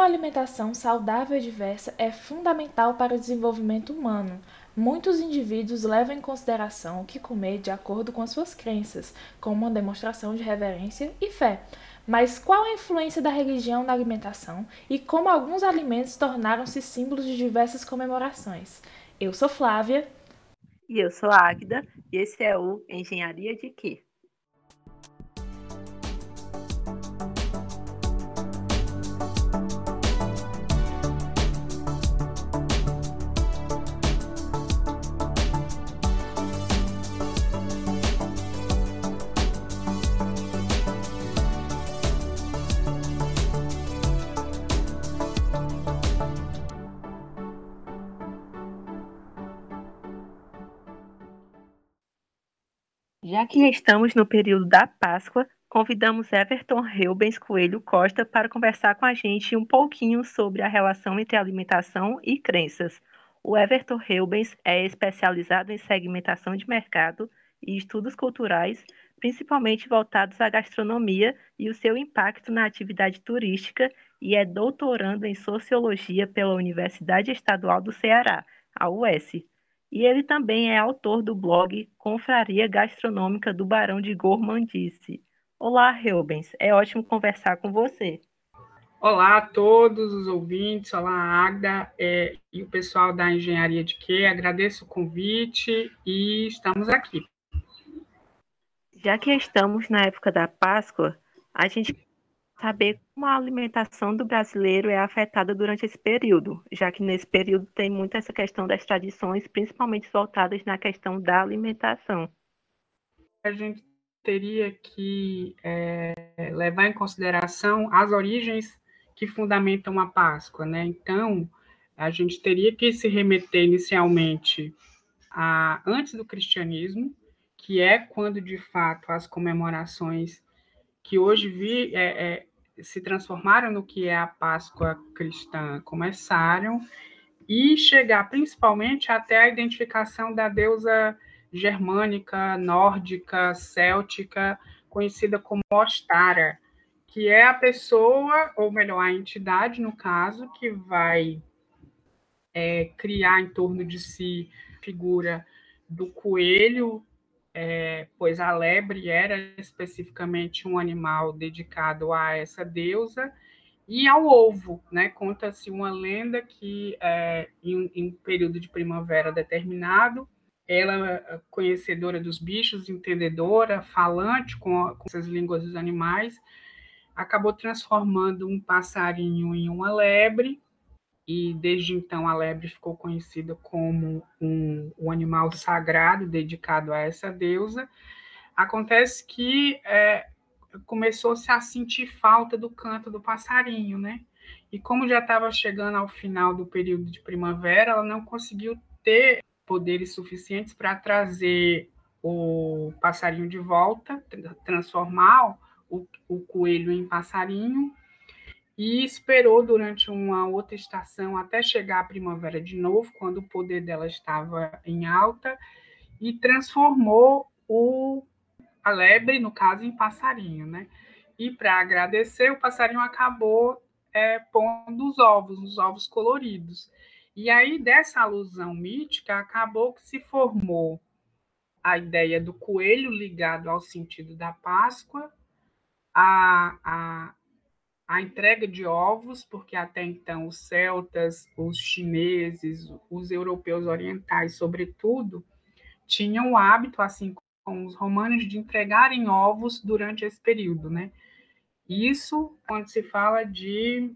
uma alimentação saudável e diversa é fundamental para o desenvolvimento humano. Muitos indivíduos levam em consideração o que comer de acordo com as suas crenças, como uma demonstração de reverência e fé. Mas qual a influência da religião na alimentação e como alguns alimentos tornaram-se símbolos de diversas comemorações? Eu sou Flávia. E eu sou Águida, e esse é o Engenharia de Quê? Já que estamos no período da Páscoa, convidamos Everton Reubens Coelho Costa para conversar com a gente um pouquinho sobre a relação entre alimentação e crenças. O Everton Reubens é especializado em segmentação de mercado e estudos culturais, principalmente voltados à gastronomia e o seu impacto na atividade turística, e é doutorando em sociologia pela Universidade Estadual do Ceará, a UES. E ele também é autor do blog Confraria Gastronômica do Barão de Gormandice. Olá, Rubens, é ótimo conversar com você. Olá a todos os ouvintes, olá Agda é, e o pessoal da Engenharia de Que, agradeço o convite e estamos aqui. Já que estamos na época da Páscoa, a gente saber como a alimentação do brasileiro é afetada durante esse período, já que nesse período tem muito essa questão das tradições, principalmente voltadas na questão da alimentação. A gente teria que é, levar em consideração as origens que fundamentam a Páscoa, né? Então, a gente teria que se remeter inicialmente a antes do cristianismo, que é quando de fato as comemorações que hoje vi, é, é, se transformaram no que é a Páscoa cristã começaram e chegar principalmente até a identificação da deusa germânica, nórdica, céltica, conhecida como Ostara, que é a pessoa, ou melhor, a entidade, no caso, que vai é, criar em torno de si figura do coelho é, pois a lebre era especificamente um animal dedicado a essa deusa, e ao ovo, né? Conta-se uma lenda que é, em, em um período de primavera determinado, ela, conhecedora dos bichos, entendedora, falante com, com essas línguas dos animais, acabou transformando um passarinho em uma lebre e desde então a lebre ficou conhecida como um, um animal sagrado dedicado a essa deusa. Acontece que é, começou-se a sentir falta do canto do passarinho, né? E como já estava chegando ao final do período de primavera, ela não conseguiu ter poderes suficientes para trazer o passarinho de volta, transformar o, o coelho em passarinho e esperou durante uma outra estação até chegar a primavera de novo, quando o poder dela estava em alta, e transformou o, a lebre, no caso, em passarinho. Né? E para agradecer, o passarinho acabou é, pondo os ovos, os ovos coloridos. E aí, dessa alusão mítica, acabou que se formou a ideia do coelho ligado ao sentido da Páscoa, a, a, a entrega de ovos, porque até então os celtas, os chineses, os europeus orientais, sobretudo, tinham o hábito, assim como os romanos, de entregarem ovos durante esse período, né? Isso quando se fala de,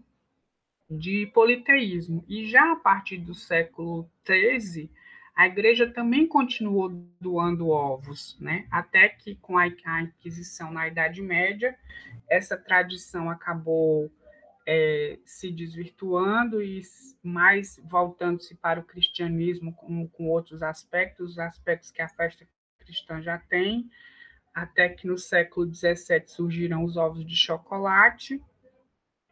de politeísmo. E já a partir do século XIII, a igreja também continuou doando ovos, né? até que com a Inquisição na Idade Média, essa tradição acabou é, se desvirtuando e mais voltando-se para o cristianismo com, com outros aspectos, os aspectos que a festa cristã já tem, até que no século XVII surgiram os ovos de chocolate,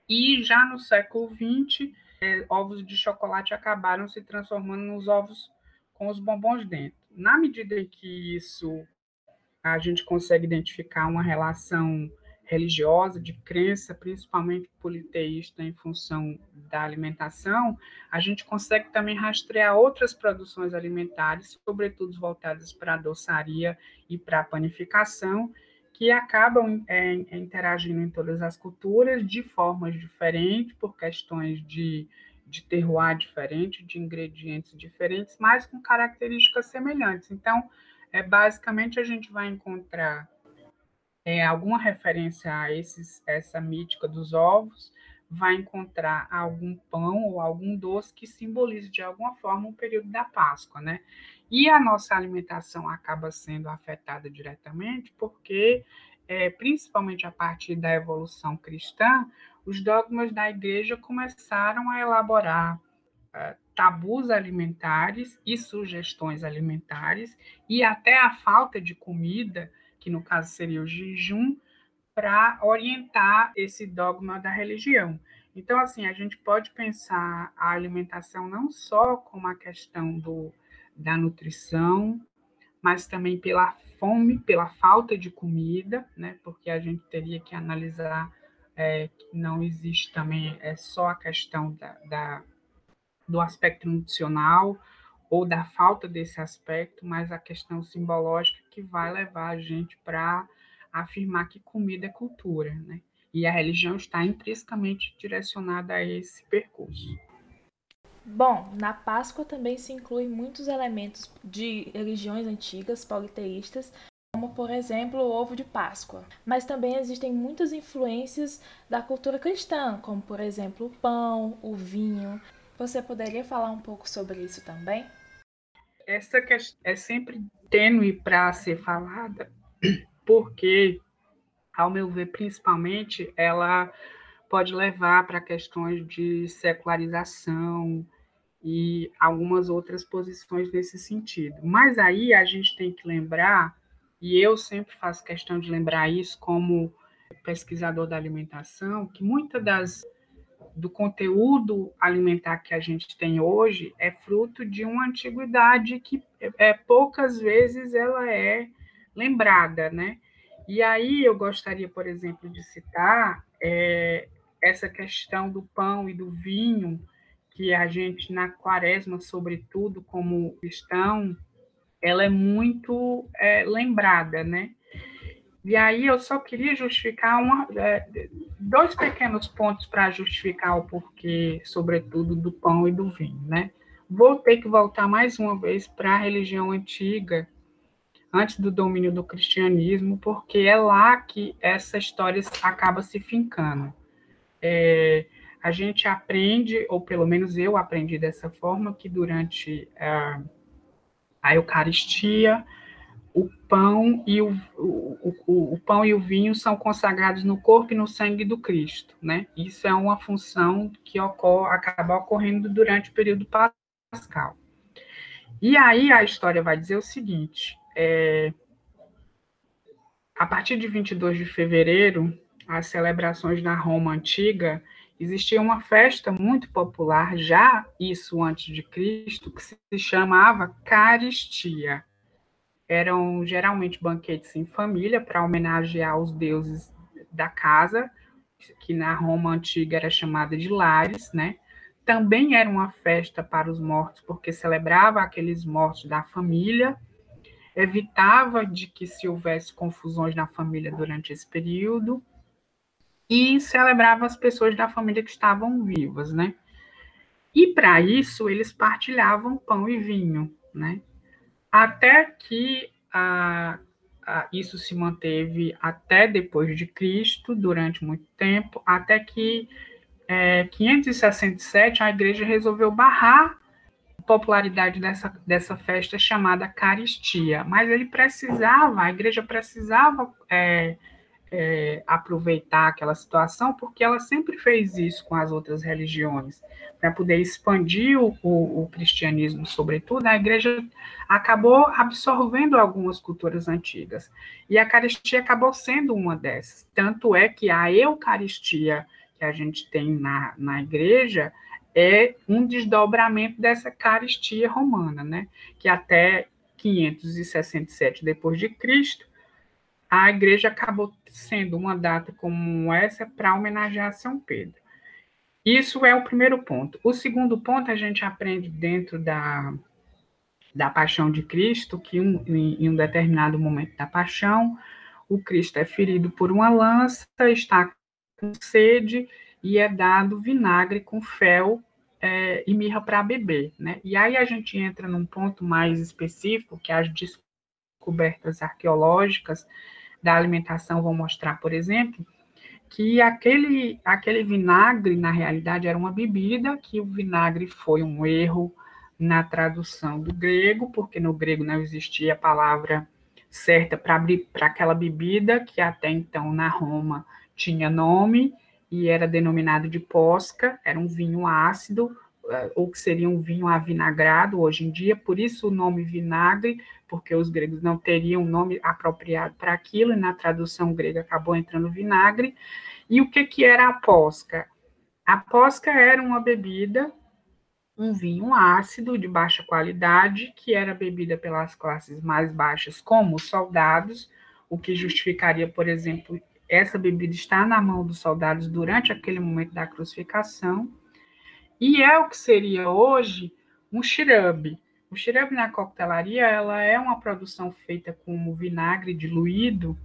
e já no século XX, é, ovos de chocolate acabaram se transformando nos ovos com os bombons dentro. Na medida em que isso a gente consegue identificar uma relação religiosa, de crença, principalmente politeísta, em função da alimentação, a gente consegue também rastrear outras produções alimentares, sobretudo voltadas para a doçaria e para a panificação, que acabam é, interagindo em todas as culturas de formas diferentes, por questões de, de terroir diferente, de ingredientes diferentes, mas com características semelhantes. Então, é, basicamente, a gente vai encontrar é, alguma referência a esses, essa mítica dos ovos, vai encontrar algum pão ou algum doce que simbolize de alguma forma o período da Páscoa, né? E a nossa alimentação acaba sendo afetada diretamente porque, é, principalmente a partir da evolução cristã, os dogmas da igreja começaram a elaborar uh, tabus alimentares e sugestões alimentares e até a falta de comida, que no caso seria o jejum, para orientar esse dogma da religião. Então, assim, a gente pode pensar a alimentação não só como a questão do da nutrição, mas também pela fome, pela falta de comida, né? Porque a gente teria que analisar é, que não existe também é só a questão da, da, do aspecto nutricional ou da falta desse aspecto, mas a questão simbológica que vai levar a gente para afirmar que comida é cultura, né? E a religião está intrinsecamente direcionada a esse percurso. Bom, na Páscoa também se incluem muitos elementos de religiões antigas politeístas, como por exemplo o ovo de Páscoa. Mas também existem muitas influências da cultura cristã, como por exemplo o pão, o vinho. Você poderia falar um pouco sobre isso também? Essa questão é sempre tênue para ser falada, porque, ao meu ver, principalmente, ela pode levar para questões de secularização, e algumas outras posições nesse sentido. Mas aí a gente tem que lembrar, e eu sempre faço questão de lembrar isso como pesquisador da alimentação, que muita das do conteúdo alimentar que a gente tem hoje é fruto de uma antiguidade que é, poucas vezes ela é lembrada, né? E aí eu gostaria, por exemplo, de citar é, essa questão do pão e do vinho, que a gente, na quaresma, sobretudo, como cristão, ela é muito é, lembrada, né? E aí eu só queria justificar uma, é, dois pequenos pontos para justificar o porquê, sobretudo, do pão e do vinho, né? Vou ter que voltar mais uma vez para a religião antiga, antes do domínio do cristianismo, porque é lá que essa história acaba se fincando. É, a gente aprende, ou pelo menos eu aprendi dessa forma, que durante a, a Eucaristia, o pão e o, o, o, o, pão e o vinho são consagrados no corpo e no sangue do Cristo, né? Isso é uma função que ocorre, acaba ocorrendo durante o período pascal. E aí a história vai dizer o seguinte: é, a partir de 22 de fevereiro, as celebrações na Roma antiga existia uma festa muito popular, já isso antes de Cristo, que se chamava Caristia. Eram geralmente banquetes em família para homenagear os deuses da casa, que na Roma antiga era chamada de lares, né? Também era uma festa para os mortos, porque celebrava aqueles mortos da família, evitava de que se houvesse confusões na família durante esse período e celebrava as pessoas da família que estavam vivas, né? E para isso eles partilhavam pão e vinho, né? Até que isso se manteve até depois de Cristo, durante muito tempo, até que é, 567 a igreja resolveu barrar a popularidade dessa, dessa festa chamada Caristia. Mas ele precisava, a igreja precisava é, é, aproveitar aquela situação, porque ela sempre fez isso com as outras religiões, para poder expandir o, o, o, cristianismo, sobretudo, a igreja acabou absorvendo algumas culturas antigas, e a Eucaristia acabou sendo uma dessas. Tanto é que a Eucaristia que a gente tem na, na igreja é um desdobramento dessa Eucaristia romana, né? que até 567 depois de Cristo a igreja acabou sendo uma data como essa para homenagear São Pedro. Isso é o primeiro ponto. O segundo ponto, a gente aprende dentro da, da paixão de Cristo, que um, em, em um determinado momento da paixão, o Cristo é ferido por uma lança, está com sede e é dado vinagre com fel é, e mirra para beber. Né? E aí a gente entra num ponto mais específico, que as descobertas arqueológicas da alimentação vão mostrar, por exemplo, que aquele, aquele vinagre, na realidade, era uma bebida, que o vinagre foi um erro na tradução do grego, porque no grego não existia a palavra certa para aquela bebida, que até então na Roma tinha nome e era denominado de posca, era um vinho ácido, eh, ou que seria um vinho avinagrado hoje em dia, por isso o nome vinagre, porque os gregos não teriam nome apropriado para aquilo, e na tradução grega acabou entrando vinagre. E o que, que era a posca? A posca era uma bebida, um vinho ácido de baixa qualidade, que era bebida pelas classes mais baixas, como os soldados, o que justificaria, por exemplo, essa bebida estar na mão dos soldados durante aquele momento da crucificação e é o que seria hoje um xirabe. O xirabe na coquetelaria ela é uma produção feita com vinagre diluído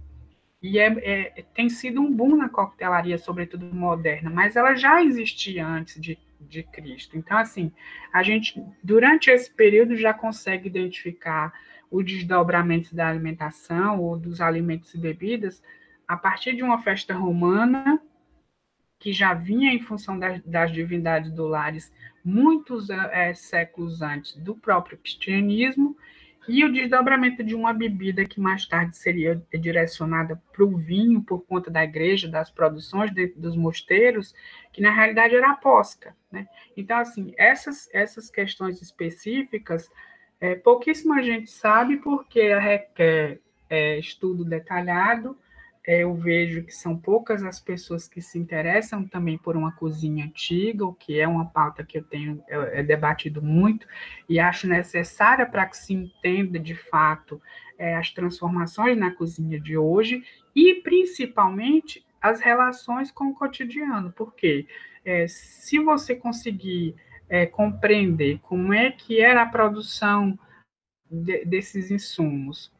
e é, é, tem sido um boom na coquetelaria, sobretudo moderna, mas ela já existia antes de, de Cristo. Então, assim, a gente, durante esse período, já consegue identificar o desdobramento da alimentação ou dos alimentos e bebidas a partir de uma festa romana que já vinha em função das, das divindades dolares muitos é, séculos antes do próprio cristianismo, e o desdobramento de uma bebida que mais tarde seria direcionada para o vinho por conta da igreja, das produções dentro dos mosteiros, que na realidade era a posca. Né? Então, assim, essas, essas questões específicas, é, pouquíssima gente sabe porque requer é, estudo detalhado, eu vejo que são poucas as pessoas que se interessam também por uma cozinha antiga, o que é uma pauta que eu tenho é, é debatido muito e acho necessária para que se entenda de fato é, as transformações na cozinha de hoje e principalmente as relações com o cotidiano, porque é, se você conseguir é, compreender como é que era a produção de, desses insumos,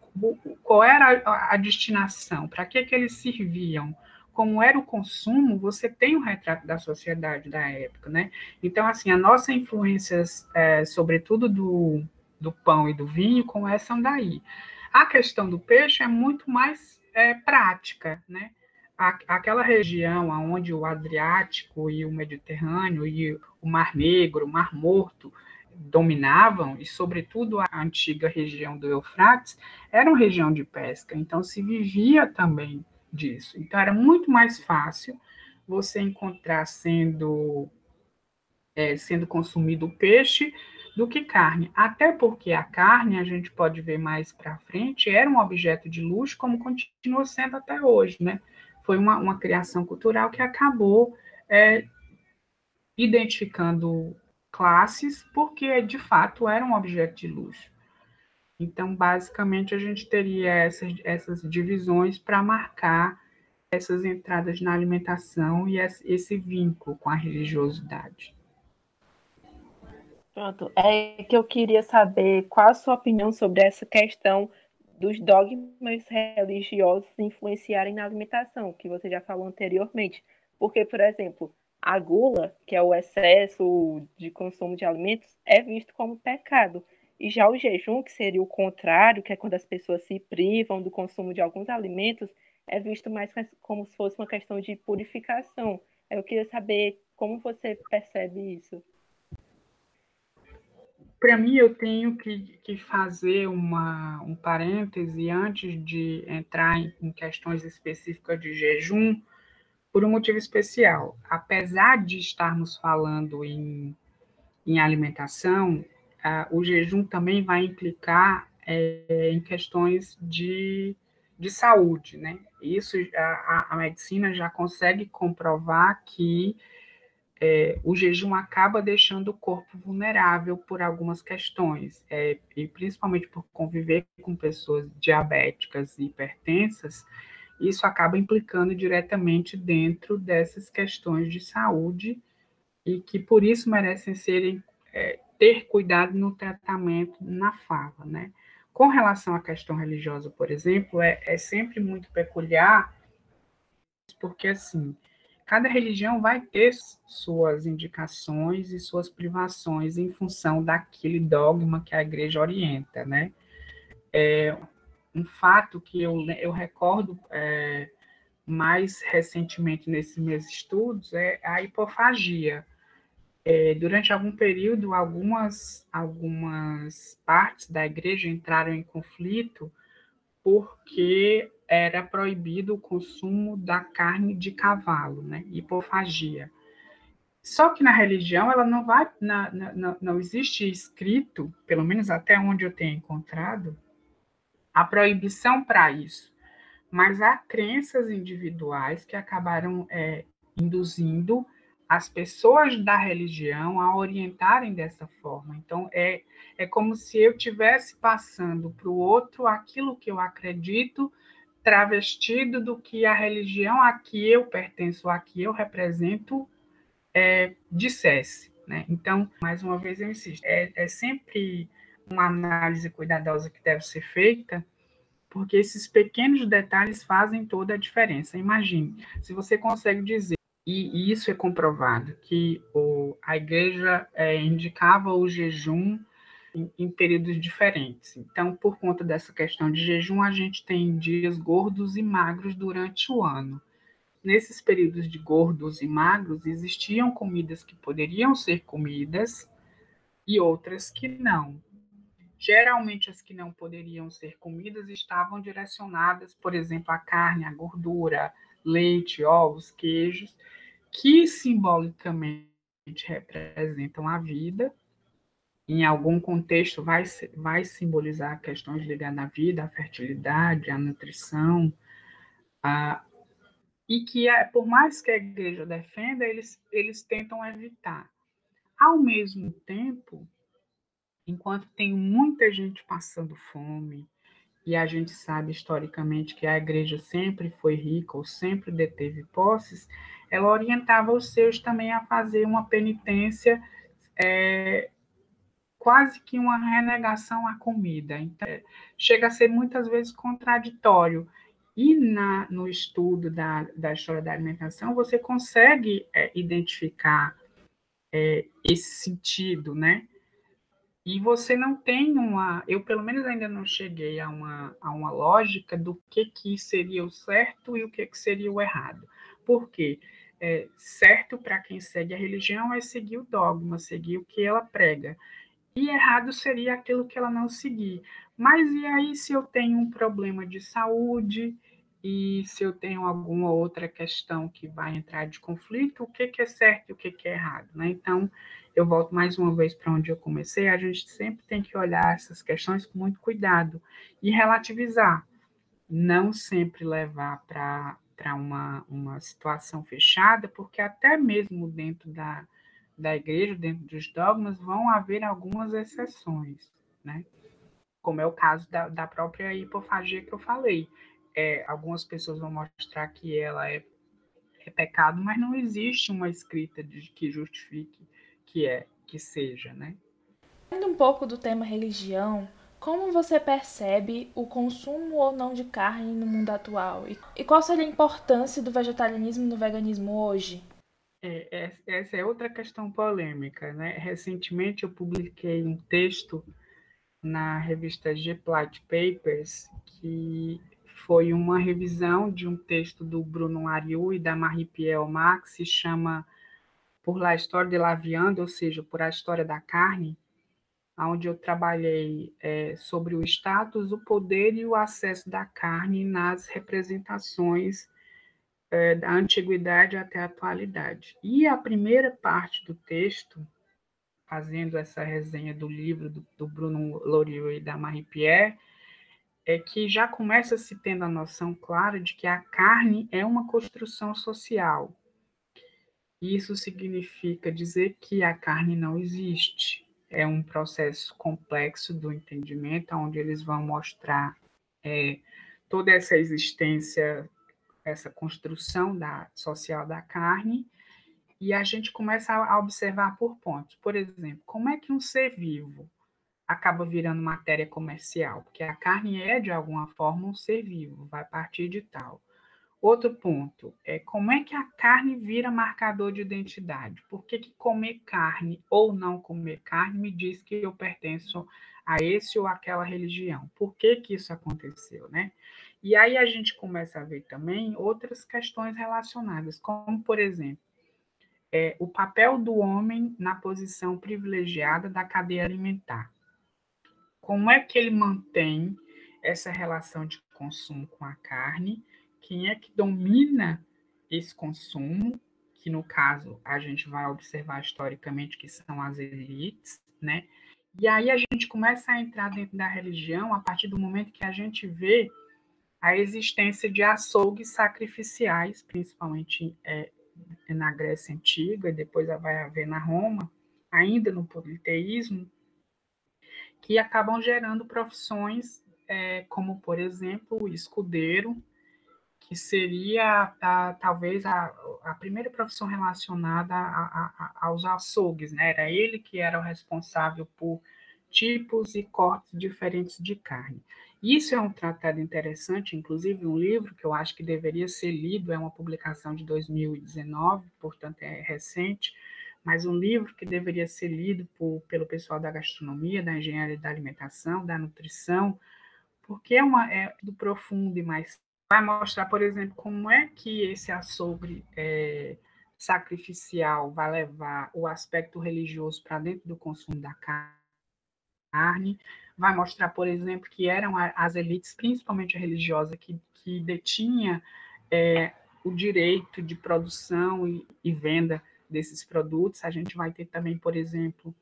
qual era a, destinação, para que, que eles serviam, como era o consumo, você tem um retrato da sociedade da época, né? Então, assim, a nossa influência, é, sobretudo do, do pão e do vinho, começam daí. A questão do peixe é muito mais é, prática, né? aquela região onde o Adriático e o Mediterrâneo e o Mar Negro, o Mar Morto, dominavam, e sobretudo a antiga região do Eufrates, era uma região de pesca, então se vivia também disso. Então era muito mais fácil você encontrar sendo, é, sendo consumido peixe do que carne. Até porque a carne, a gente pode ver mais para frente, era um objeto de luxo, como continua sendo até hoje. Né? Foi uma, uma criação cultural que acabou é, identificando classes, porque de fato era um objeto de luxo. Então, basicamente, a gente teria essas, essas divisões para marcar essas entradas na alimentação e esse vínculo com a religiosidade. Pronto, é que eu queria saber qual a sua opinião sobre essa questão dos dogmas religiosos influenciarem na alimentação, que você já falou anteriormente. Porque, por exemplo, a gula, que é o excesso de consumo de alimentos, é visto como pecado. E já o jejum, que seria o contrário, que é quando as pessoas se privam do consumo de alguns alimentos, é visto mais como se fosse uma questão de purificação. Eu queria saber como você percebe isso. Para mim, eu tenho que, que fazer uma, um parêntese antes de entrar em, em questões específicas de jejum, por um motivo especial. Apesar de estarmos falando em, em alimentação, uh, o jejum também vai implicar é, em questões de, de saúde, né? Isso a, a medicina já consegue comprovar que é, o jejum acaba deixando o corpo vulnerável por algumas questões, é, e principalmente por conviver com pessoas diabéticas e hipertensas, isso acaba implicando diretamente dentro dessas questões de saúde e que por isso merecem serem é, ter cuidado no tratamento na fala, né? Com relação à questão religiosa, por exemplo, é, é sempre muito peculiar, porque assim cada religião vai ter suas indicações e suas privações em função daquele dogma que a igreja orienta, né? É, um fato que eu, eu recordo é, mais recentemente nesses meus estudos é a hipofagia. É, durante algum período, algumas, algumas partes da igreja entraram em conflito porque era proibido o consumo da carne de cavalo, né? Hipofagia. Só que na religião ela não vai, na, na, não existe escrito, pelo menos até onde eu tenho encontrado, a proibição para isso. Mas há crenças individuais que acabaram é, induzindo as pessoas da religião a orientarem dessa forma. Então, é, é como se eu tivesse passando para o outro aquilo que eu acredito travestido do que a religião a que eu pertenço, a que eu represento, é, dissesse. Né? Então, mais uma vez eu insisto, é, é sempre uma análise cuidadosa que deve ser feita, porque esses pequenos detalhes fazem toda a diferença. Imagine, se você consegue dizer, e, isso é comprovado, que o, a igreja é, indicava o jejum em, em, períodos diferentes. Então, por conta dessa questão de jejum, a gente tem dias gordos e magros durante o ano. Nesses períodos de gordos e magros, existiam comidas que poderiam ser comidas e outras que não. Geralmente, as que não poderiam ser comidas estavam direcionadas, por exemplo, à carne, à gordura, leite, ovos, queijos, que simbolicamente representam a vida em algum contexto vai, vai simbolizar questões ligadas à vida, à fertilidade, à nutrição, e que, é, por mais que a igreja defenda, eles, eles tentam evitar. Ao mesmo tempo, enquanto tem muita gente passando fome, e a gente sabe historicamente que a igreja sempre foi rica ou sempre deteve posses, ela orientava os seus também a fazer uma penitência é, quase que uma renegação à comida. Então, chega a ser muitas vezes contraditório. E na, no estudo da, da história da alimentação, você consegue é, identificar é, esse sentido, né? E você não tem uma, eu pelo menos ainda não cheguei a uma, a uma lógica do que, que seria o certo e o que, que seria o errado. Por quê? É, certo para quem segue a religião é seguir o dogma, seguir o que ela prega e errado seria aquilo que ela não seguir. Mas e aí se eu tenho um problema de saúde e se eu tenho alguma outra questão que vai entrar de conflito, o que, que é certo e o que, que é errado? Né? Então, eu volto mais uma vez para onde eu comecei, a gente sempre tem que olhar essas questões com muito cuidado e relativizar, não sempre levar para uma, uma situação fechada, porque até mesmo dentro da, da igreja, dentro dos dogmas, vão haver algumas exceções, né? Como é o caso da, da própria hipofagia que eu falei. É, algumas pessoas vão mostrar que ela é, é pecado, mas não existe uma escrita de, que justifique que é, que seja, né? Saindo um pouco do tema religião, como você percebe o consumo ou não de carne no mundo atual? E qual seria a importância do vegetarianismo do veganismo hoje? É, é, essa é outra questão polêmica, né? Recentemente eu publiquei um texto na revista G-Plot Papers, que foi uma revisão de um texto do Bruno Ariu e da Marie-Pierre Max, se chama Por la História de la Viande, ou seja, Por a História da Carne, onde eu trabalhei é, sobre o status, o poder e o acesso da carne nas representações é, da antiguidade até a atualidade. E a primeira parte do texto, fazendo essa resenha do livro do, do Bruno Loriot e da Marie-Pierre, é que já começa se tendo a noção clara de que a carne é uma construção social. Isso significa dizer que a carne não existe. É um processo complexo do entendimento, onde eles vão mostrar é, toda essa existência, essa construção da, social da carne, e a gente começa a observar por pontos. Por exemplo, como é que um ser vivo acaba virando matéria comercial? Porque a carne é, de alguma forma, um ser vivo, vai partir de tal. Outro ponto é como é que a carne vira marcador de identidade? Por que, que comer carne ou não comer carne me diz que eu pertenço a esse ou aquela religião? Por que, que isso aconteceu, né? E aí a gente começa a ver também outras questões relacionadas, como, por exemplo, é, o papel do homem na posição privilegiada da cadeia alimentar. Como é que ele mantém essa relação de consumo com a carne quem é que domina esse consumo, que no caso a gente vai observar historicamente que são as elites, né? E aí a gente começa a entrar dentro da religião a partir do momento que a gente vê a existência de açougues sacrificiais, principalmente é, na Grécia Antiga, e depois vai haver na Roma, ainda no politeísmo, que acabam gerando profissões é, como, por exemplo, o escudeiro, que seria a, talvez a, a primeira profissão relacionada a, aos açougues, né? Era ele que era o responsável por tipos e cortes diferentes de carne. Isso é um tratado interessante, inclusive um livro que eu acho que deveria ser lido, é uma publicação de 2019, portanto é recente, mas um livro que deveria ser lido por, pelo pessoal da gastronomia, da engenharia da alimentação, da nutrição, porque é, uma, é do profundo e mais vai mostrar, por exemplo, como é que esse açougue é, sacrificial vai levar o aspecto religioso para dentro do consumo da carne, vai mostrar, por exemplo, que eram as elites, principalmente a religiosa, que, que detinha é, o direito de produção e, e venda desses produtos. A gente vai ter também, por exemplo,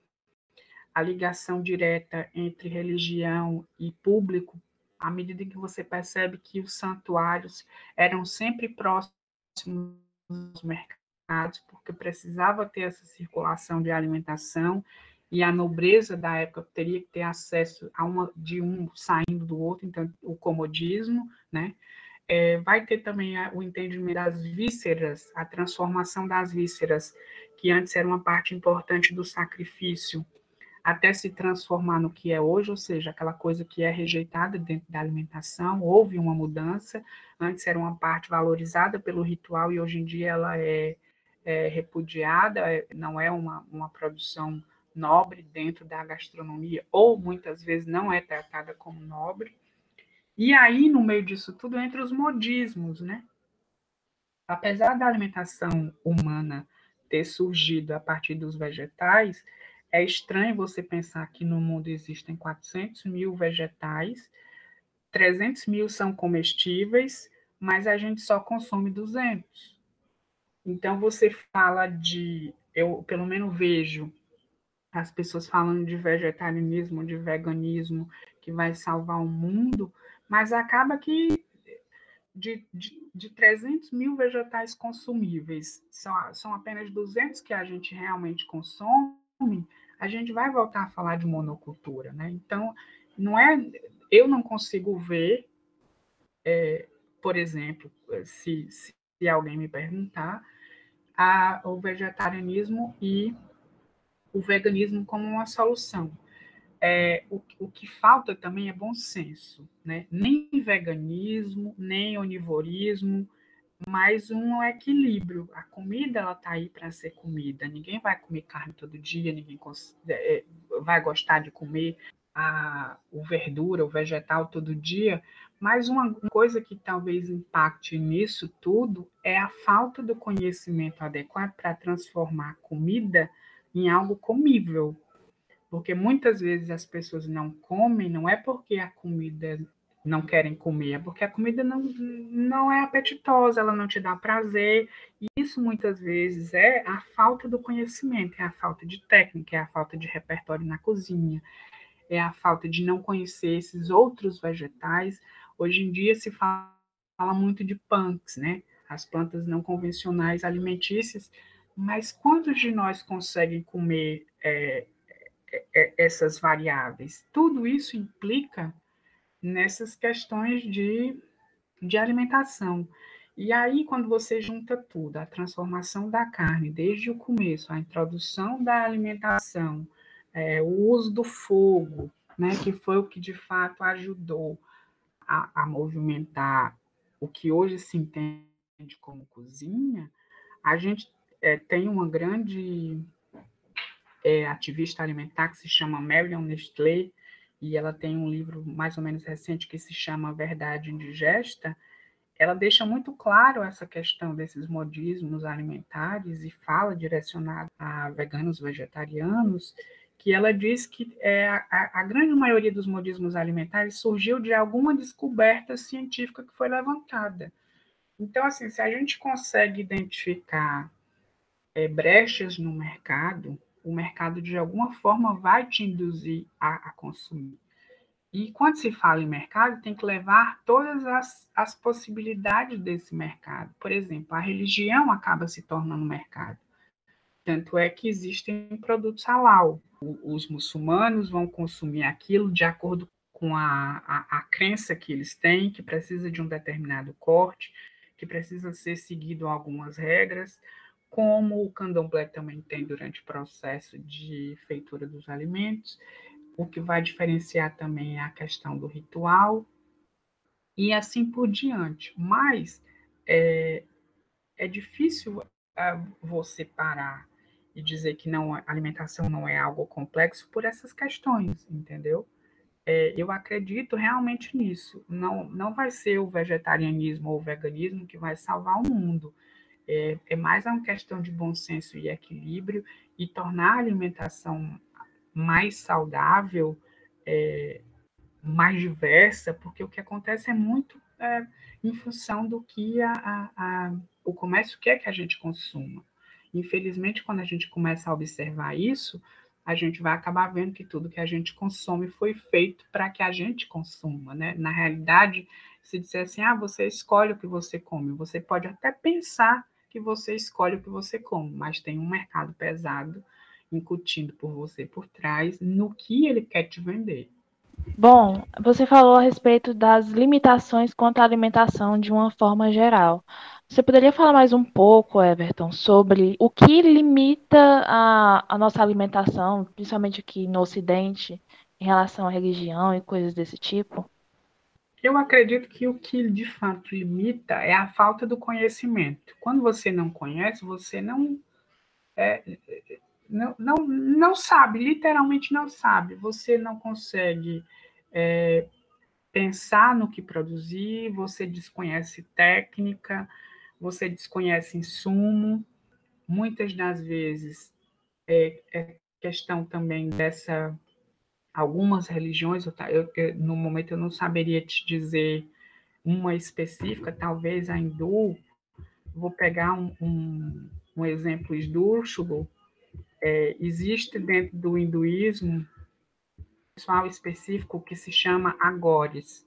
a ligação direta entre religião e público à medida que você percebe que os santuários eram sempre próximos dos mercados, porque precisava ter essa circulação de alimentação e a nobreza da época teria que ter acesso a uma de um saindo do outro, então o comodismo, né? É, vai ter também o entendimento das vísceras, a transformação das vísceras, que antes era uma parte importante do sacrifício, até se transformar no que é hoje, ou seja, aquela coisa que é rejeitada dentro da alimentação, houve uma mudança, antes era uma parte valorizada pelo ritual e hoje em dia ela é, é repudiada, é, não é uma, uma produção nobre dentro da gastronomia, ou muitas vezes não é tratada como nobre. E aí, no meio disso tudo, entra os modismos, né? Apesar da alimentação humana ter surgido a partir dos vegetais, é estranho você pensar que no mundo existem 400 mil vegetais, 300 mil são comestíveis, mas a gente só consome 200. Então, você fala de. Eu, pelo menos, vejo as pessoas falando de vegetarianismo, de veganismo, que vai salvar o mundo, mas acaba que de, de, de 300 mil vegetais consumíveis, são, são apenas 200 que a gente realmente consome, a gente vai voltar a falar de monocultura, né? Então, não é, eu não consigo ver, é, por exemplo, se, se alguém me perguntar, a, o vegetarianismo e o veganismo como uma solução. É, o, o que falta também é bom senso, né? Nem veganismo, nem onivorismo, mas um equilíbrio. A comida ela tá aí para ser comida. Ninguém vai comer carne todo dia, ninguém é, vai gostar de comer a o verdura, o vegetal todo dia. Mas uma coisa que talvez impacte nisso tudo é a falta do conhecimento adequado para transformar a comida em algo comível. Porque muitas vezes as pessoas não comem, não é porque a comida não querem comer, é porque a comida não, não é apetitosa, ela não te dá prazer. E isso muitas vezes é a falta do conhecimento, é a falta de técnica, é a falta de repertório na cozinha, é a falta de não conhecer esses outros vegetais. Hoje em dia se fala muito de punks, né? As plantas não convencionais alimentícias Mas quantos de nós conseguem comer é, é, é, essas variáveis? Tudo isso implica nessas questões de, de alimentação. E aí, quando você junta tudo, a transformação da carne desde o começo, a introdução da alimentação, é, o uso do fogo, né, que foi o que de fato ajudou a, a movimentar o que hoje se entende como cozinha, a gente é, tem uma grande é, ativista alimentar que se chama Marion Nestlé, e ela tem um livro mais ou menos recente que se chama Verdade Indigesta, ela deixa muito claro essa questão desses modismos alimentares e fala direcionado a veganos, vegetarianos, que ela diz que é, a, a, grande maioria dos modismos alimentares surgiu de alguma descoberta científica que foi levantada. Então, assim, se a gente consegue identificar é, brechas no mercado, o mercado de alguma forma vai te induzir a, a, consumir. E quando se fala em mercado, tem que levar todas as, as possibilidades desse mercado. Por exemplo, a religião acaba se tornando mercado. Tanto é que existem produtos halal. Os muçulmanos vão consumir aquilo de acordo com a, a, a crença que eles têm, que precisa de um determinado corte, que precisa ser seguido algumas regras, como o candomblé também tem durante o processo de feitura dos alimentos. O que vai diferenciar também é a questão do ritual e assim por diante. Mas é, é difícil é, você parar e dizer que não a alimentação não é algo complexo por essas questões, entendeu? É, eu acredito realmente nisso. Não, não vai ser o vegetarianismo ou o veganismo que vai salvar o mundo. É, é mais uma questão de bom senso e equilíbrio e tornar a alimentação mais saudável, é, mais diversa, porque o que acontece é muito é, em função do que a, a, a, o comércio quer que a gente consuma. Infelizmente, quando a gente começa a observar isso, a gente vai acabar vendo que tudo que a gente consome foi feito para que a gente consuma, né? Na realidade, se disser assim, ah, você escolhe o que você come, você pode até pensar que você escolhe o que você come, mas tem um mercado pesado incutindo por você por trás no que ele quer te vender. Bom, você falou a respeito das limitações quanto à alimentação de uma forma geral. Você poderia falar mais um pouco, Everton, sobre o que limita a, a nossa alimentação, principalmente aqui no Ocidente, em relação à religião e coisas desse tipo? Eu acredito que o que de fato limita é a falta do conhecimento. Quando você não conhece, você não, é, não, não, não sabe, literalmente não sabe. Você não consegue é, pensar no que produzir, você desconhece técnica, você desconhece insumo. Muitas das vezes é, é questão também dessa. Algumas religiões, eu, eu, no momento eu não saberia te dizer uma específica, talvez a hindu. Vou pegar um, um, um exemplo esdrúxulo, é, existe dentro do hinduísmo um pessoal específico que se chama agores.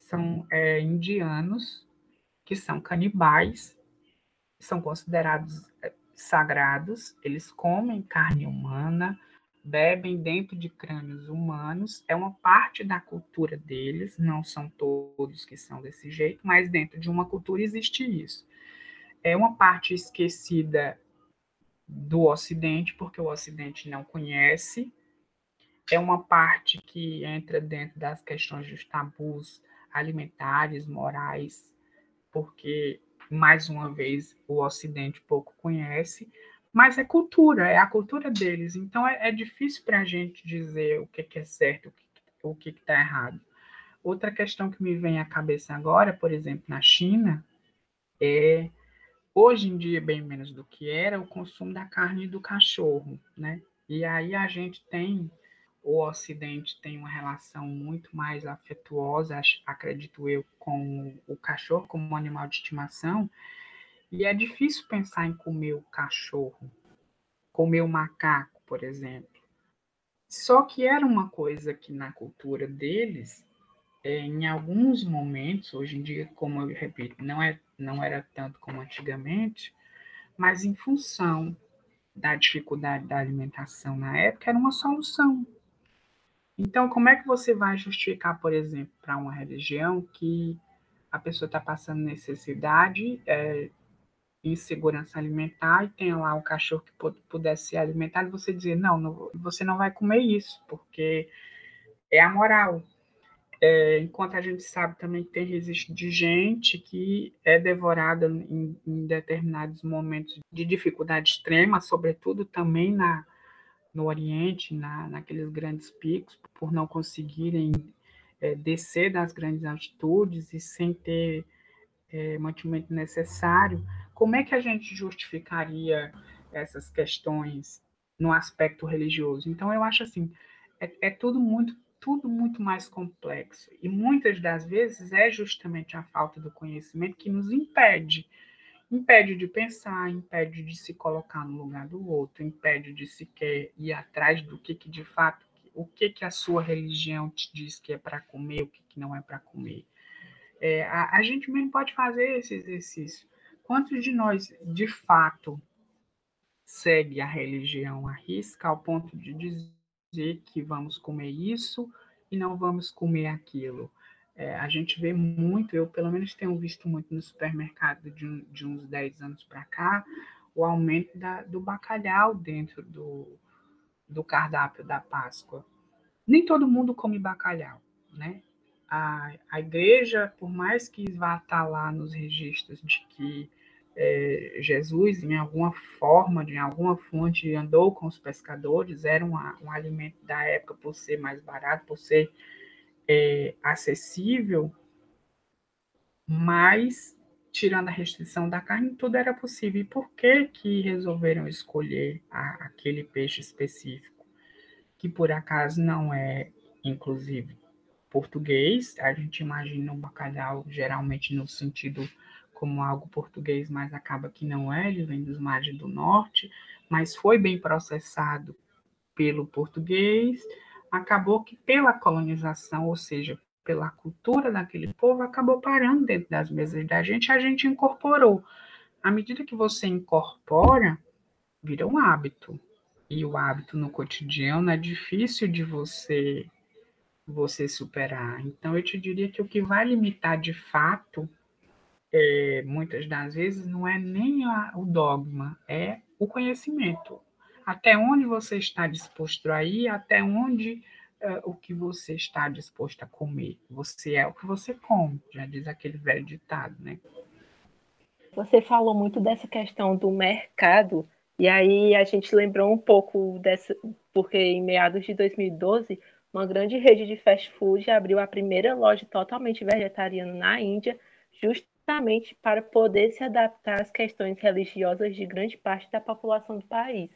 São é, indianos que são canibais, são considerados é, sagrados, eles comem carne humana, bebem dentro de crânios humanos, é uma parte da cultura deles, não são todos que são desse jeito, mas dentro de uma cultura existe isso. É uma parte esquecida do Ocidente, porque o Ocidente não conhece. É uma parte que entra dentro das questões dos tabus alimentares, morais, porque, mais uma vez, o Ocidente pouco conhece, mas é cultura, é a cultura deles. Então, é, é difícil para a gente dizer o que, que é certo, o que está errado. Outra questão que me vem à cabeça agora, por exemplo, na China, é Hoje em dia, bem menos do que era, o consumo da carne do cachorro, né? E aí a gente tem, o Ocidente tem uma relação muito mais afetuosa, acredito eu, com o cachorro como um animal de estimação, e é difícil pensar em comer o cachorro, comer o macaco, por exemplo. Só que era uma coisa que na cultura deles, é, em alguns momentos, hoje em dia, como eu repito, não é não era tanto como antigamente, mas em função da dificuldade da alimentação na época, era uma solução. Então, como é que você vai justificar, por exemplo, para uma religião que a pessoa está passando necessidade, é, insegurança alimentar e tem lá um cachorro que pudesse ser alimentado, você dizer, não, não, você não vai comer isso, porque é a moral. É, enquanto a gente sabe também que tem registro de gente que é devorada em, em determinados momentos de dificuldade extrema, sobretudo também na, no Oriente, na, naqueles grandes picos, por não conseguirem é, descer das grandes altitudes e sem ter é, mantimento necessário, como é que a gente justificaria essas questões no aspecto religioso? Então, eu acho assim, é, é tudo muito tudo muito mais complexo e muitas das vezes é justamente a falta do conhecimento que nos impede impede de pensar, impede de se colocar no lugar do outro, impede de sequer ir atrás do que, que de fato, o que, que a sua religião te diz que é para comer, o que, que não é para comer. É, a, a gente mesmo pode fazer esse exercício. Quantos de nós, de fato, segue a religião à risca ao ponto de dizer que vamos comer isso e não vamos comer aquilo? É, a gente vê muito, eu pelo menos tenho visto muito no supermercado de, de uns 10 anos para cá, o aumento da, do bacalhau dentro do, do cardápio da Páscoa. Nem todo mundo come bacalhau, né? A, a igreja, por mais que vá estar lá nos registros de que é, Jesus, em alguma forma, de alguma fonte, andou com os pescadores, era um, um alimento da época por ser mais barato, por ser é, acessível, mas tirando a restrição da carne, tudo era possível. E por que que resolveram escolher a, aquele peixe específico, que por acaso não é, inclusive, português? A gente imagina um bacalhau geralmente no sentido como algo português, mas acaba que não é, ele vem dos mares do norte, mas foi bem processado pelo português, acabou que pela colonização, ou seja, pela cultura daquele povo, acabou parando dentro das mesas da gente, a gente incorporou. À medida que você incorpora, vira um hábito. E o hábito no cotidiano é difícil de você você superar. Então eu te diria que o que vai limitar de fato, é, muitas das vezes, não é nem a, o dogma, é o conhecimento até onde você está disposto a ir, até onde uh, o que você está disposto a comer. Você é o que você come, já diz aquele velho ditado, né? Você falou muito dessa questão do mercado, e aí a gente lembrou um pouco dessa, porque em meados de 2012, uma grande rede de fast food abriu a primeira loja totalmente vegetariana na Índia, justamente para poder se adaptar às questões religiosas de grande parte da população do país.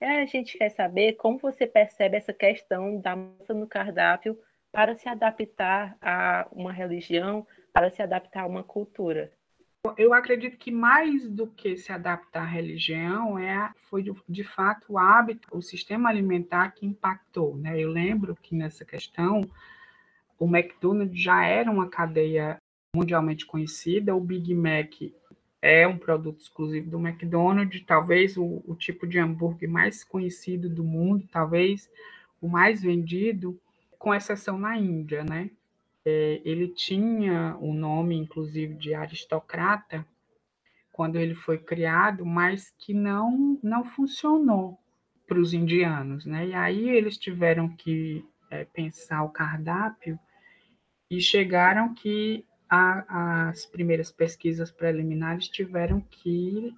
É, a gente quer saber como você percebe essa questão da mudança no cardápio para se adaptar a uma religião, para se adaptar a uma cultura. Eu acredito que mais do que se adaptar à religião é foi de fato o hábito, o sistema alimentar que impactou, né? Eu lembro que nessa questão o McDonald's já era uma cadeia mundialmente conhecida, o Big Mac é um produto exclusivo do McDonald's, talvez o, o, tipo de hambúrguer mais conhecido do mundo, talvez o mais vendido, com exceção na Índia, né? É, ele tinha o nome, inclusive, de aristocrata quando ele foi criado, mas que não não funcionou para os indianos, né? E aí eles tiveram que é, pensar o cardápio e chegaram que a, as primeiras pesquisas preliminares tiveram que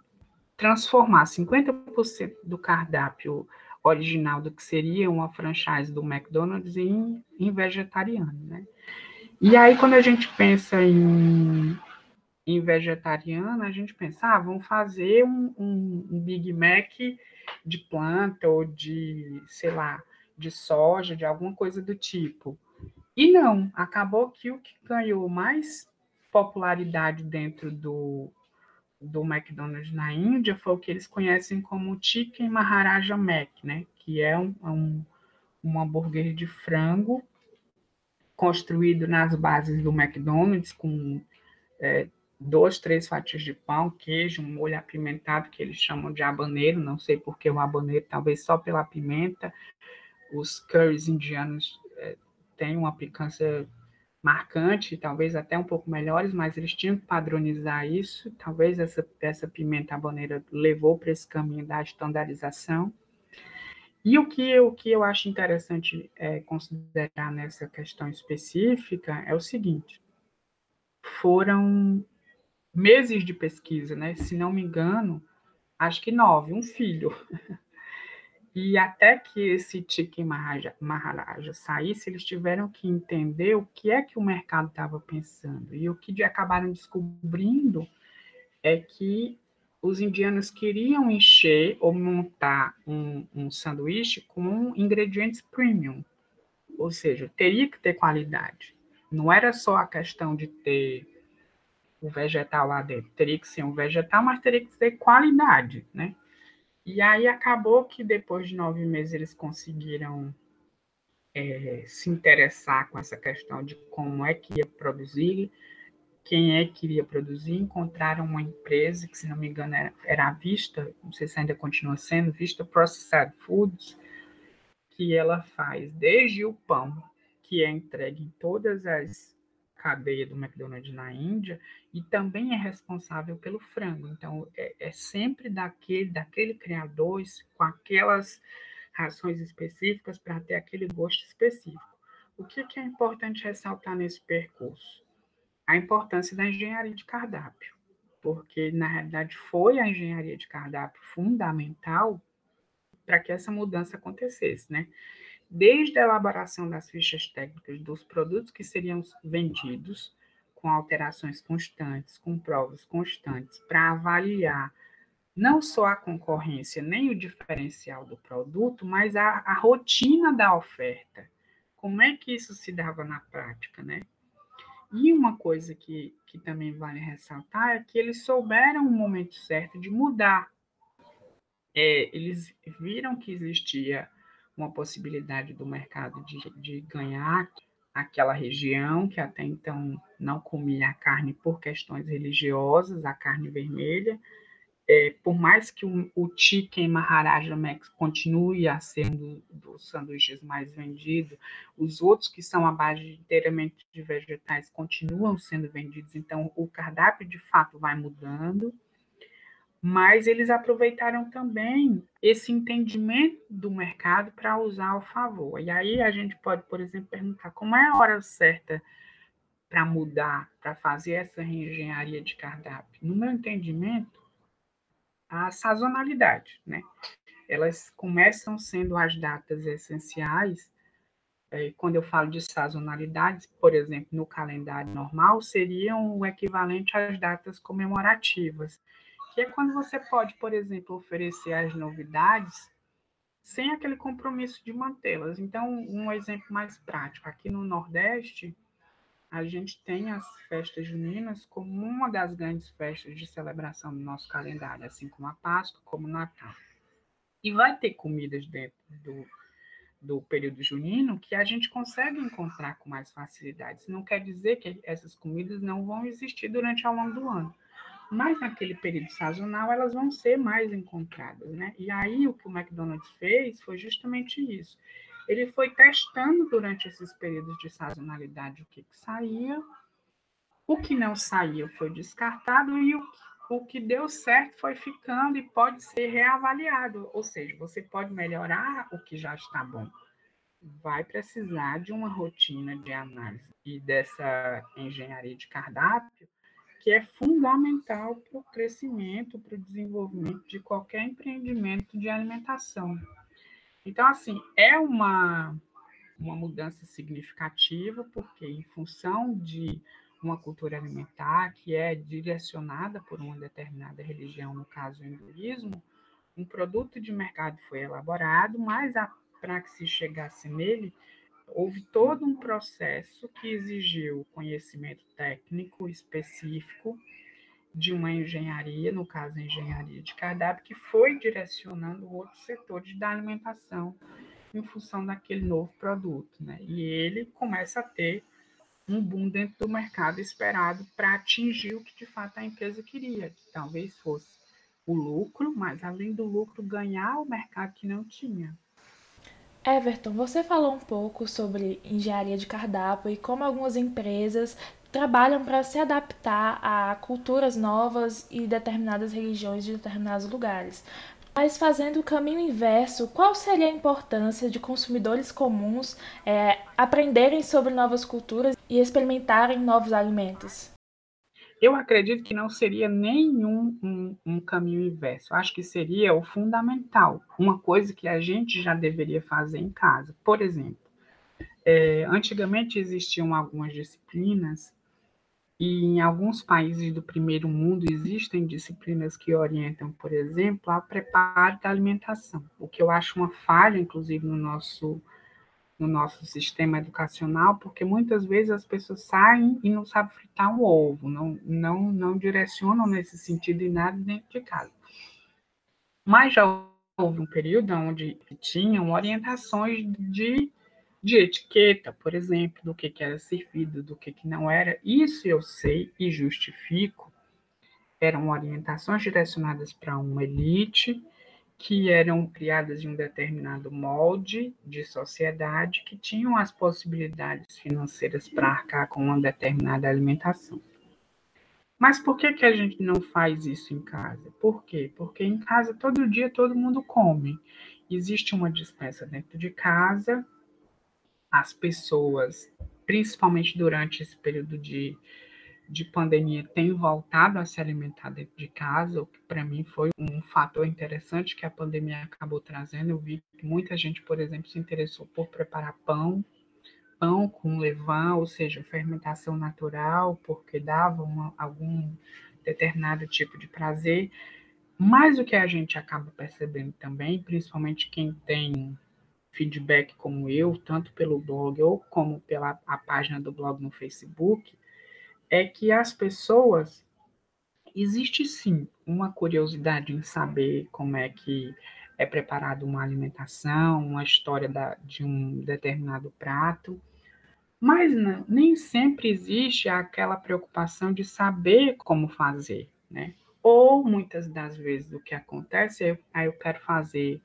transformar 50% do cardápio original do que seria uma franchise do McDonald's em, em vegetariano, né? E aí, quando a gente pensa em, em vegetariano, a gente pensa, ah, vamos fazer um, um, um Big Mac de planta ou de, sei lá, de soja, de alguma coisa do tipo. E não, acabou que o que ganhou mais popularidade dentro do, do McDonald's na Índia foi o que eles conhecem como Chicken Maharaja Mac, né? que é um, um, um hambúrguer de frango construído nas bases do McDonald's com é, duas, três fatias de pão, queijo, um molho apimentado que eles chamam de habaneiro, não sei por que o habaneiro, talvez só pela pimenta. Os curries indianos é, têm uma picância marcante, talvez até um pouco melhores, mas eles tinham que padronizar isso. Talvez essa, essa pimenta habaneira levou para esse caminho da estandarização. E o que, o que eu acho interessante é, considerar nessa questão específica é o seguinte: foram meses de pesquisa, né? Se não me engano, acho que nove, um filho. E até que esse Chicken Maharaja saísse, eles tiveram que entender o que é que o mercado estava pensando. E o que acabaram descobrindo é que os indianos queriam encher ou montar um, um sanduíche com ingredientes premium, ou seja, teria que ter qualidade. Não era só a questão de ter o vegetal lá dentro, teria que ser um vegetal, mas teria que ter qualidade, né? E aí acabou que depois de nove meses eles conseguiram é, se interessar com essa questão de como é que ia produzir, quem é que iria produzir, encontraram uma empresa que, se não me engano, era, era a Vista, não sei se ainda continua sendo, Vista Processed Foods, que ela faz desde o pão, que é entregue em todas as cadeias do McDonald's na Índia, e também é responsável pelo frango. Então, é, é sempre daquele, daquele criador com aquelas rações específicas para ter aquele gosto específico. O que, que é importante ressaltar nesse percurso? a importância da engenharia de cardápio, porque na realidade foi a engenharia de cardápio fundamental para que essa mudança acontecesse, né? Desde a elaboração das fichas técnicas dos produtos que seriam vendidos, com alterações constantes, com provas constantes, para avaliar não só a concorrência nem o diferencial do produto, mas a, a rotina da oferta. Como é que isso se dava na prática, né? E uma coisa que, que também vale ressaltar é que eles souberam o momento certo de mudar. É, eles viram que existia uma possibilidade do mercado de, de ganhar aquela região que até então não comia a carne por questões religiosas, a carne vermelha, é, por mais que o, o chicken Maharaja Max continue a ser um dos sanduíches mais vendidos, os outros que são à base inteiramente de vegetais continuam sendo vendidos, então o cardápio de fato vai mudando, mas eles aproveitaram também esse entendimento do mercado para usar ao favor. E aí a gente pode, por exemplo, perguntar como é a hora certa para mudar, para fazer essa reengenharia de cardápio. No meu entendimento, a sazonalidade, né? Elas começam sendo as datas essenciais. É, quando eu falo de sazonalidades, por exemplo, no calendário normal, seriam o equivalente às datas comemorativas, que é quando você pode, por exemplo, oferecer as novidades sem aquele compromisso de mantê-las. Então, um exemplo mais prático, aqui no Nordeste, a gente tem as festas juninas como uma das grandes festas de celebração do nosso calendário, assim como a Páscoa, como o Natal. E vai ter comidas dentro do, do período junino que a gente consegue encontrar com mais facilidade. Isso não quer dizer que essas comidas não vão existir durante ao longo do ano. Mas naquele período sazonal elas vão ser mais encontradas, né? E aí o que o McDonald's fez foi justamente isso ele foi testando durante esses períodos de sazonalidade o que, que saía, o que não saía foi descartado e o, o que deu certo foi ficando e pode ser reavaliado, ou seja, você pode melhorar o que já está bom. Vai precisar de uma rotina de análise e dessa engenharia de cardápio que é fundamental para o crescimento, para o desenvolvimento de qualquer empreendimento de alimentação. Então, assim, é uma, uma mudança significativa, porque em função de uma cultura alimentar que é direcionada por uma determinada religião, no caso o hinduísmo, um produto de mercado foi elaborado, mas para que se chegasse nele, houve todo um processo que exigiu conhecimento técnico específico de uma engenharia, no caso a engenharia de cardápio, que foi direcionando outros setores da alimentação em função daquele novo produto. Né? E ele começa a ter um boom dentro do mercado esperado para atingir o que de fato a empresa queria, que talvez fosse o lucro, mas além do lucro, ganhar o mercado que não tinha. Everton, você falou um pouco sobre engenharia de cardápio e como algumas empresas trabalham para se adaptar a culturas novas e determinadas religiões de determinados lugares. Mas fazendo o caminho inverso, qual seria a importância de consumidores comuns é, aprenderem sobre novas culturas e experimentarem novos alimentos? Eu acredito que não seria nenhum um, um caminho inverso. Acho que seria o fundamental, uma coisa que a gente já deveria fazer em casa. Por exemplo, é, antigamente existiam algumas disciplinas e em alguns países do primeiro mundo existem disciplinas que orientam, por exemplo, a preparo da alimentação, o que eu acho uma falha, inclusive, no nosso, no nosso sistema educacional, porque muitas vezes as pessoas saem e não sabem fritar um ovo, não, não, não direcionam nesse sentido em nada dentro de casa. Mas já houve um período onde tinham orientações de de etiqueta, por exemplo, do que, que era servido, do que, que não era. Isso eu sei e justifico. Eram orientações direcionadas para uma elite que eram criadas em um determinado molde de sociedade que tinham as possibilidades financeiras para arcar com uma determinada alimentação. Mas por que, que a gente não faz isso em casa? Por quê? Porque em casa todo dia todo mundo come. Existe uma dispensa dentro de casa as pessoas, principalmente durante esse período de, de pandemia, têm voltado a se alimentar dentro de casa, o que para mim foi um fator interessante que a pandemia acabou trazendo. Eu vi que muita gente, por exemplo, se interessou por preparar pão, pão com levain, ou seja, fermentação natural, porque dava uma, algum determinado tipo de prazer. Mas o que a gente acaba percebendo também, principalmente quem tem feedback como eu, tanto pelo blog ou como pela página do blog no Facebook, é que as pessoas existe sim uma curiosidade em saber como é que é preparada uma alimentação, uma história da, de um determinado prato, mas não, nem sempre existe aquela preocupação de saber como fazer, né? Ou muitas das vezes o que acontece é, aí eu quero fazer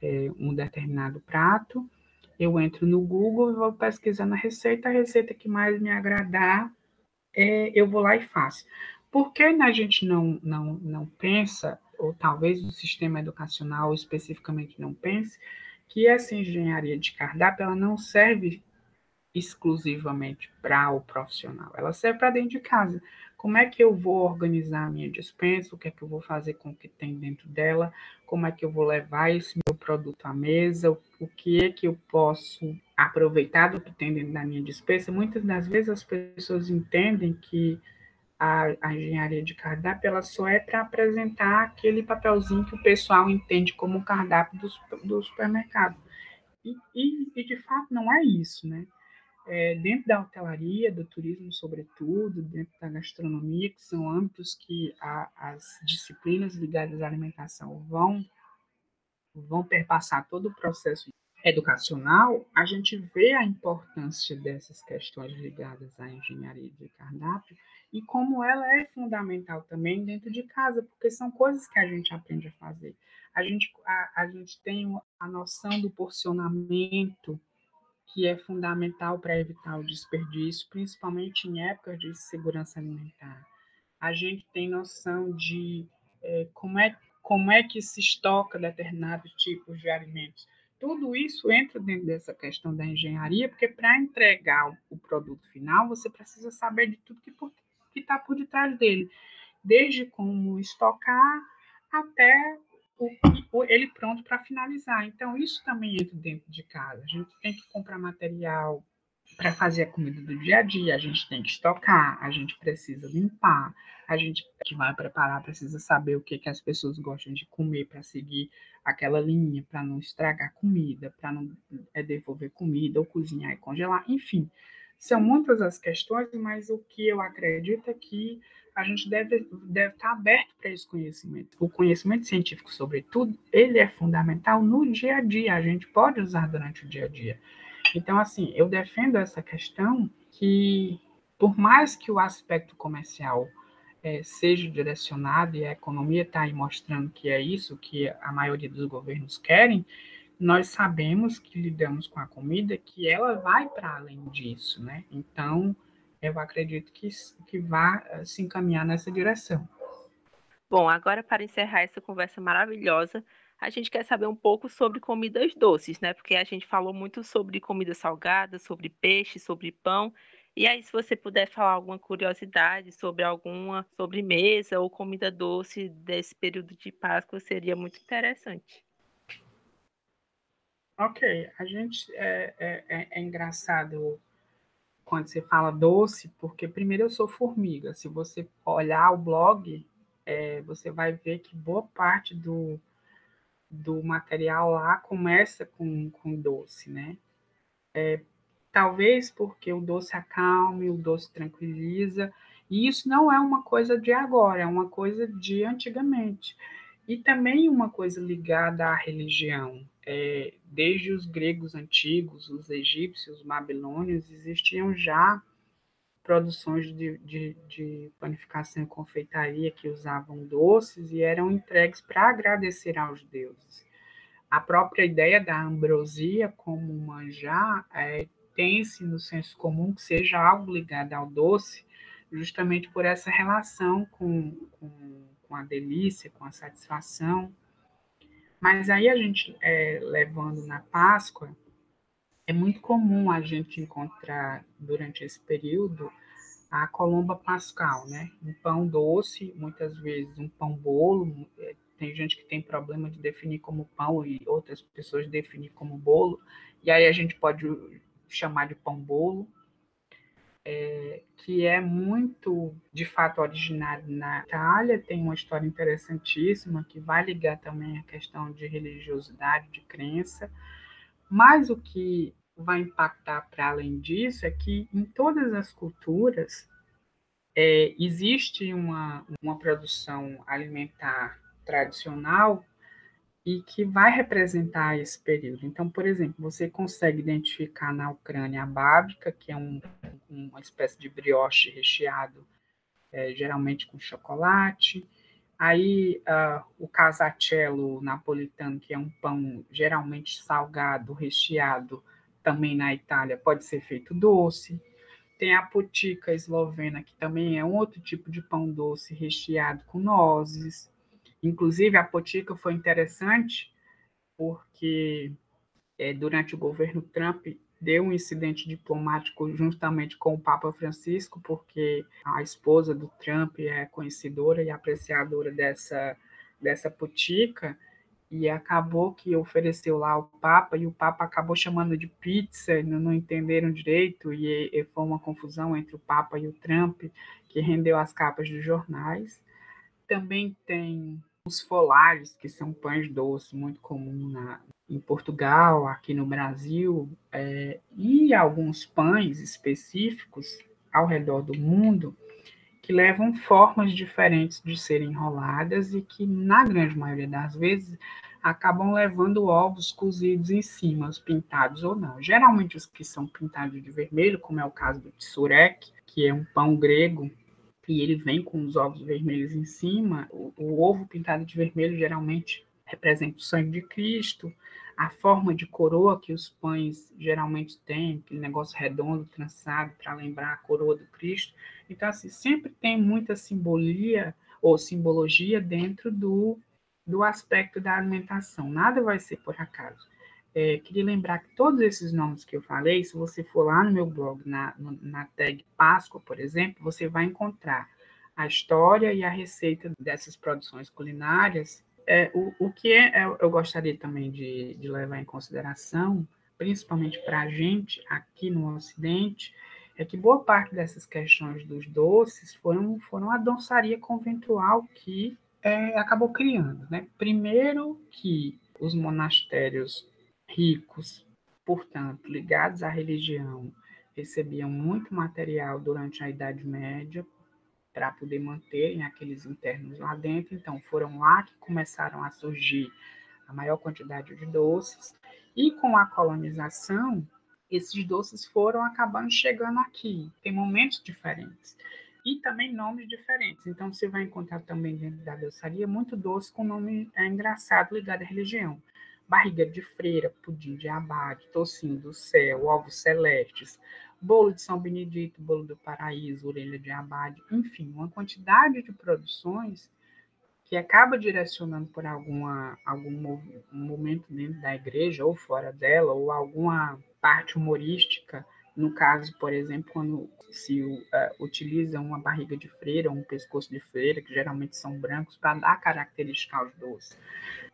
é, um determinado prato, eu entro no Google e vou pesquisando a receita, a receita que mais me agradar, é, eu vou lá e faço. Por que a gente não, não, não pensa, ou talvez o sistema educacional especificamente não pense, que essa engenharia de cardápio ela não serve exclusivamente para o profissional, ela serve para dentro de casa. Como é que eu vou organizar a minha dispensa? O que é que eu vou fazer com o que tem dentro dela? Como é que eu vou levar esse meu produto à mesa? O que é que eu posso aproveitar do que tem dentro da minha dispensa? Muitas das vezes as pessoas entendem que a, a engenharia de cardápio ela só é para apresentar aquele papelzinho que o pessoal entende como cardápio do, do supermercado. E, e, e, de fato não é isso, né? É, dentro da hotelaria, do turismo, sobretudo, dentro da gastronomia, que são âmbitos que a, as disciplinas ligadas à alimentação vão, vão perpassar todo o processo educacional, a gente vê a importância dessas questões ligadas à engenharia de cardápio e como ela é fundamental também dentro de casa, porque são coisas que a gente aprende a fazer. A gente, a, a gente tem a noção do porcionamento, que é fundamental para evitar o desperdício, principalmente em épocas de segurança alimentar. A gente tem noção de é, como, é, como é que se estoca determinados tipos de alimentos. Tudo isso entra dentro dessa questão da engenharia, porque para entregar o, produto final, você precisa saber de tudo que está por detrás dele, desde como estocar até ele pronto para finalizar. Então, isso também entra dentro de casa. A gente tem que comprar material para fazer a comida do dia a dia, a gente tem que estocar, a gente precisa limpar, a gente que vai preparar precisa saber o que, que as pessoas gostam de comer para seguir aquela linha, para não estragar comida, para não é, devolver comida ou cozinhar e congelar, enfim. São muitas as questões, mas o que eu acredito é que a gente deve, deve estar aberto para esse conhecimento. O conhecimento científico, sobretudo, ele é fundamental no dia a dia, a gente pode usar durante o dia a dia. Então, assim, eu defendo essa questão que, por mais que o aspecto comercial é, seja direcionado, e a economia está aí mostrando que é isso que a maioria dos governos querem, nós sabemos que lidamos com a comida, que ela vai para além disso, né? Então, eu acredito que, que vá eh, se encaminhar nessa direção. Bom, agora para encerrar essa conversa maravilhosa, a gente quer saber um pouco sobre comidas doces, né? Porque a gente falou muito sobre comida salgada, sobre peixe, sobre pão. E aí, se você puder falar alguma curiosidade sobre alguma sobremesa ou comida doce desse período de Páscoa, seria muito interessante. Ok, a gente é, é, é, é engraçado quando você fala doce, porque primeiro eu sou formiga. Se você olhar o blog, é, você vai ver que boa parte do, do material lá começa com, com doce, né? É, talvez porque o doce acalme, o doce tranquiliza, e isso não é uma coisa de agora, é uma coisa de antigamente. E também uma coisa ligada à religião. É, desde os gregos antigos, os egípcios, os babilônios, existiam já produções de, de, de panificação e confeitaria que usavam doces e eram entregues para agradecer aos deuses. A própria ideia da ambrosia como manjar é, tem-se no senso comum que seja algo ligado ao doce, justamente por essa relação com, com, com a delícia, com a satisfação. Mas aí a gente, é, levando na Páscoa, é muito comum a gente encontrar durante esse período a colomba pascal, né? Um pão doce, muitas vezes um pão bolo. É, tem gente que tem problema de definir como pão e outras pessoas definir como bolo. E aí a gente pode chamar de pão bolo, é, que é muito, de fato, originário na Itália. Tem uma história interessantíssima que vai ligar também a questão de religiosidade, de crença. Mas o que vai impactar para além disso é que em todas as culturas é, existe uma, uma produção alimentar tradicional e que vai representar esse período. Então, por exemplo, você consegue identificar na Ucrânia a bábica, que é um, uma espécie de brioche recheado, é, geralmente com chocolate. Aí, uh, o casacello napolitano, que é um pão geralmente salgado, recheado, também na Itália pode ser feito doce. Tem a putica eslovena, que também é um outro tipo de pão doce recheado com nozes. Inclusive, a putica foi interessante porque é, durante o governo Trump deu um incidente diplomático justamente com o Papa Francisco, porque a esposa do Trump é conhecedora e apreciadora dessa, dessa putica, e acabou que ofereceu lá o Papa, e o Papa acabou chamando de pizza, não, não entenderam direito, e, e, foi uma confusão entre o Papa e o Trump, que rendeu as capas dos jornais. Também tem os folares, que são pães doces, muito comum na, em Portugal, aqui no Brasil, é, e alguns pães específicos ao redor do mundo, que levam formas diferentes de serem enroladas e que, na grande maioria das vezes, acabam levando ovos cozidos em cima, os pintados ou não. Geralmente os que são pintados de vermelho, como é o caso do tsurek, que é um pão grego e ele vem com os ovos vermelhos em cima. O, o ovo pintado de vermelho geralmente representa o sangue de Cristo, a forma de coroa que os pães geralmente têm, aquele negócio redondo, trançado, para lembrar a coroa do Cristo. Então, assim, sempre tem muita simbolia ou simbologia dentro do, do aspecto da alimentação. Nada vai ser por acaso. É, queria lembrar que todos esses nomes que eu falei, se você for lá no meu blog, na, na tag Páscoa, por exemplo, você vai encontrar a história e a receita dessas produções culinárias. É, o, o que é, é eu gostaria também de, de levar em consideração, principalmente para a gente aqui no Ocidente, é que boa parte dessas questões dos doces foram, foram a dançaria conventual que é, acabou criando. Né? Primeiro que os monastérios ricos, portanto, ligados à religião, recebiam muito material durante a Idade Média para poder manterem aqueles internos lá dentro. Então, foram lá que começaram a surgir a maior quantidade de doces. E com a colonização, esses doces foram acabando chegando aqui. Tem momentos diferentes. E também nomes diferentes. Então, você vai encontrar também dentro da doçaria muito doce com nome é, engraçado ligado à religião. Barriga de freira, pudim de abade, tocinho do céu, ovos celestes, bolo de São Benedito, bolo do paraíso, orelha de abade, enfim, uma quantidade de produções que acaba direcionando por alguma, algum momento dentro da igreja ou fora dela, ou alguma parte humorística, no caso, por exemplo, quando se uh, utiliza uma barriga de freira, um pescoço de freira, que geralmente são brancos, para dar característica aos doces.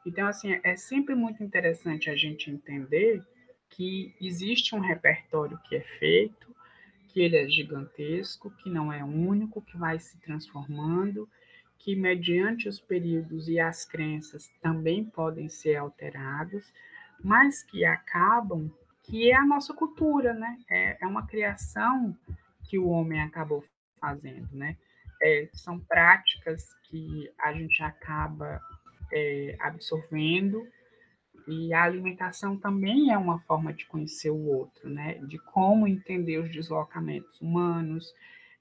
Então, assim, é sempre muito interessante a gente entender que existe um repertório que é feito, que ele é gigantesco, que não é único, que vai se transformando, que mediante os períodos e as crenças também podem ser alterados, mas que acabam que é a nossa cultura, né? É, é uma criação que o homem acabou fazendo, né? É, são práticas que a gente acaba é, absorvendo e a alimentação também é uma forma de conhecer o outro, né? De como entender os deslocamentos humanos,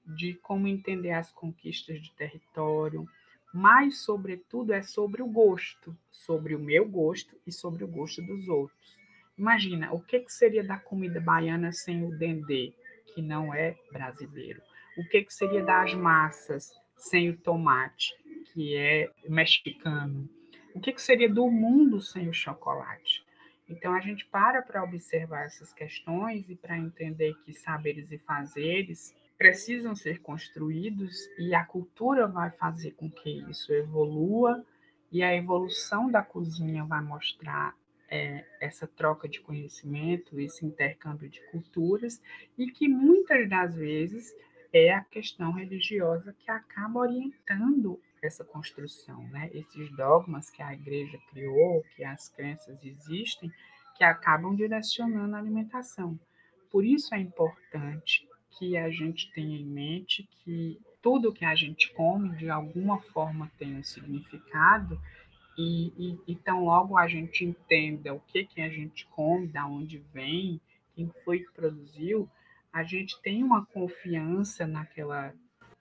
de como entender as conquistas de território, mas, sobretudo, é sobre o gosto, sobre o meu gosto e sobre o gosto dos outros. Imagina, o que, que seria da comida baiana sem o dendê, que não é brasileiro? O que, que seria das massas sem o tomate, que é mexicano? O que, que seria do mundo sem o chocolate? Então, a gente para para observar essas questões e para entender que saberes e fazeres precisam ser construídos e a cultura vai fazer com que isso evolua e a evolução da cozinha vai mostrar é, essa troca de conhecimento, esse intercâmbio de culturas, e que muitas das vezes é a questão religiosa que acaba orientando essa construção, né? Esses dogmas que a igreja criou, que as crenças existem, que acabam direcionando a alimentação. Por isso é importante que a gente tenha em mente que tudo que a gente come, de alguma forma, tem um significado e, então, logo a gente entenda o que, que a gente come, da onde vem, quem foi que produziu, a gente tem uma confiança naquela,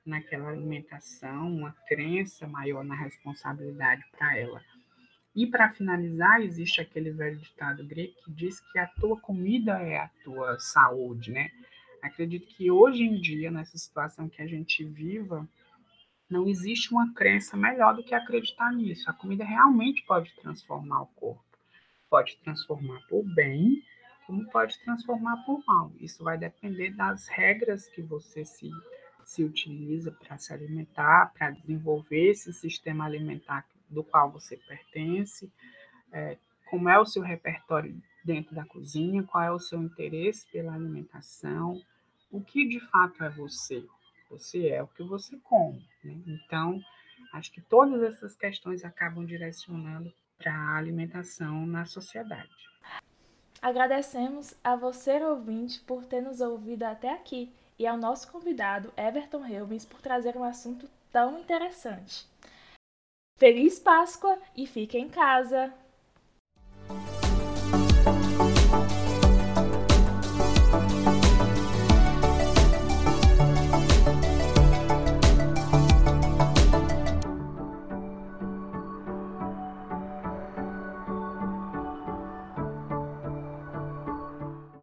naquela alimentação, uma crença maior na responsabilidade para ela. E para finalizar, existe aquele velho ditado grego que diz que a tua comida é a tua saúde, né? Acredito que hoje em dia, nessa situação que a gente viva, não existe uma crença melhor do que acreditar nisso. A comida realmente pode transformar o corpo. Pode transformar por bem, como pode transformar por mal. Isso vai depender das regras que você se, se utiliza para se alimentar, para desenvolver esse sistema alimentar do qual você pertence, é, como é o seu repertório dentro da cozinha, qual é o seu interesse pela alimentação, o que de fato é você. Você é o que você come. Né? Então, acho que todas essas questões acabam direcionando para a alimentação na sociedade. Agradecemos a você, ouvinte, por ter nos ouvido até aqui e ao nosso convidado, Everton Helbens, por trazer um assunto tão interessante. Feliz Páscoa e fique em casa!